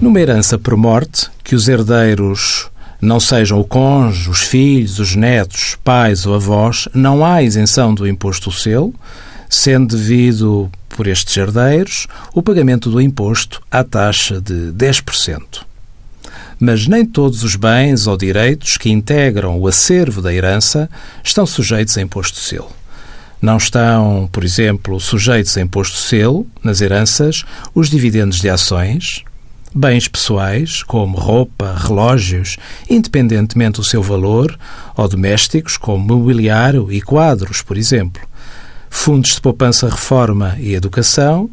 Numa herança por morte, que os herdeiros não sejam o cônjuge, os filhos, os netos, pais ou avós, não há isenção do imposto do selo, sendo devido por estes herdeiros o pagamento do imposto à taxa de 10%. Mas nem todos os bens ou direitos que integram o acervo da herança estão sujeitos a imposto de selo. Não estão, por exemplo, sujeitos a imposto de selo, nas heranças, os dividendos de ações, bens pessoais, como roupa, relógios, independentemente do seu valor, ou domésticos, como mobiliário e quadros, por exemplo, fundos de poupança reforma e educação,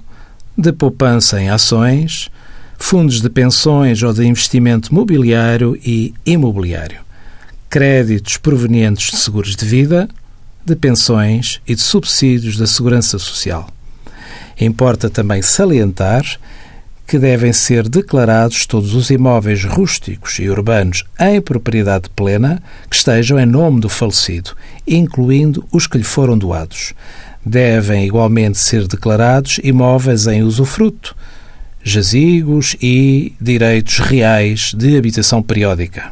de poupança em ações, fundos de pensões ou de investimento mobiliário e imobiliário, créditos provenientes de seguros de vida, de pensões e de subsídios da Segurança Social. Importa também salientar que devem ser declarados todos os imóveis rústicos e urbanos em propriedade plena que estejam em nome do falecido, incluindo os que lhe foram doados. Devem igualmente ser declarados imóveis em usufruto, jazigos e direitos reais de habitação periódica.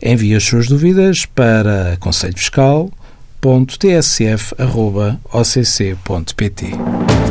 Envie as suas dúvidas para conselhofiscal.tsf.occ.pt.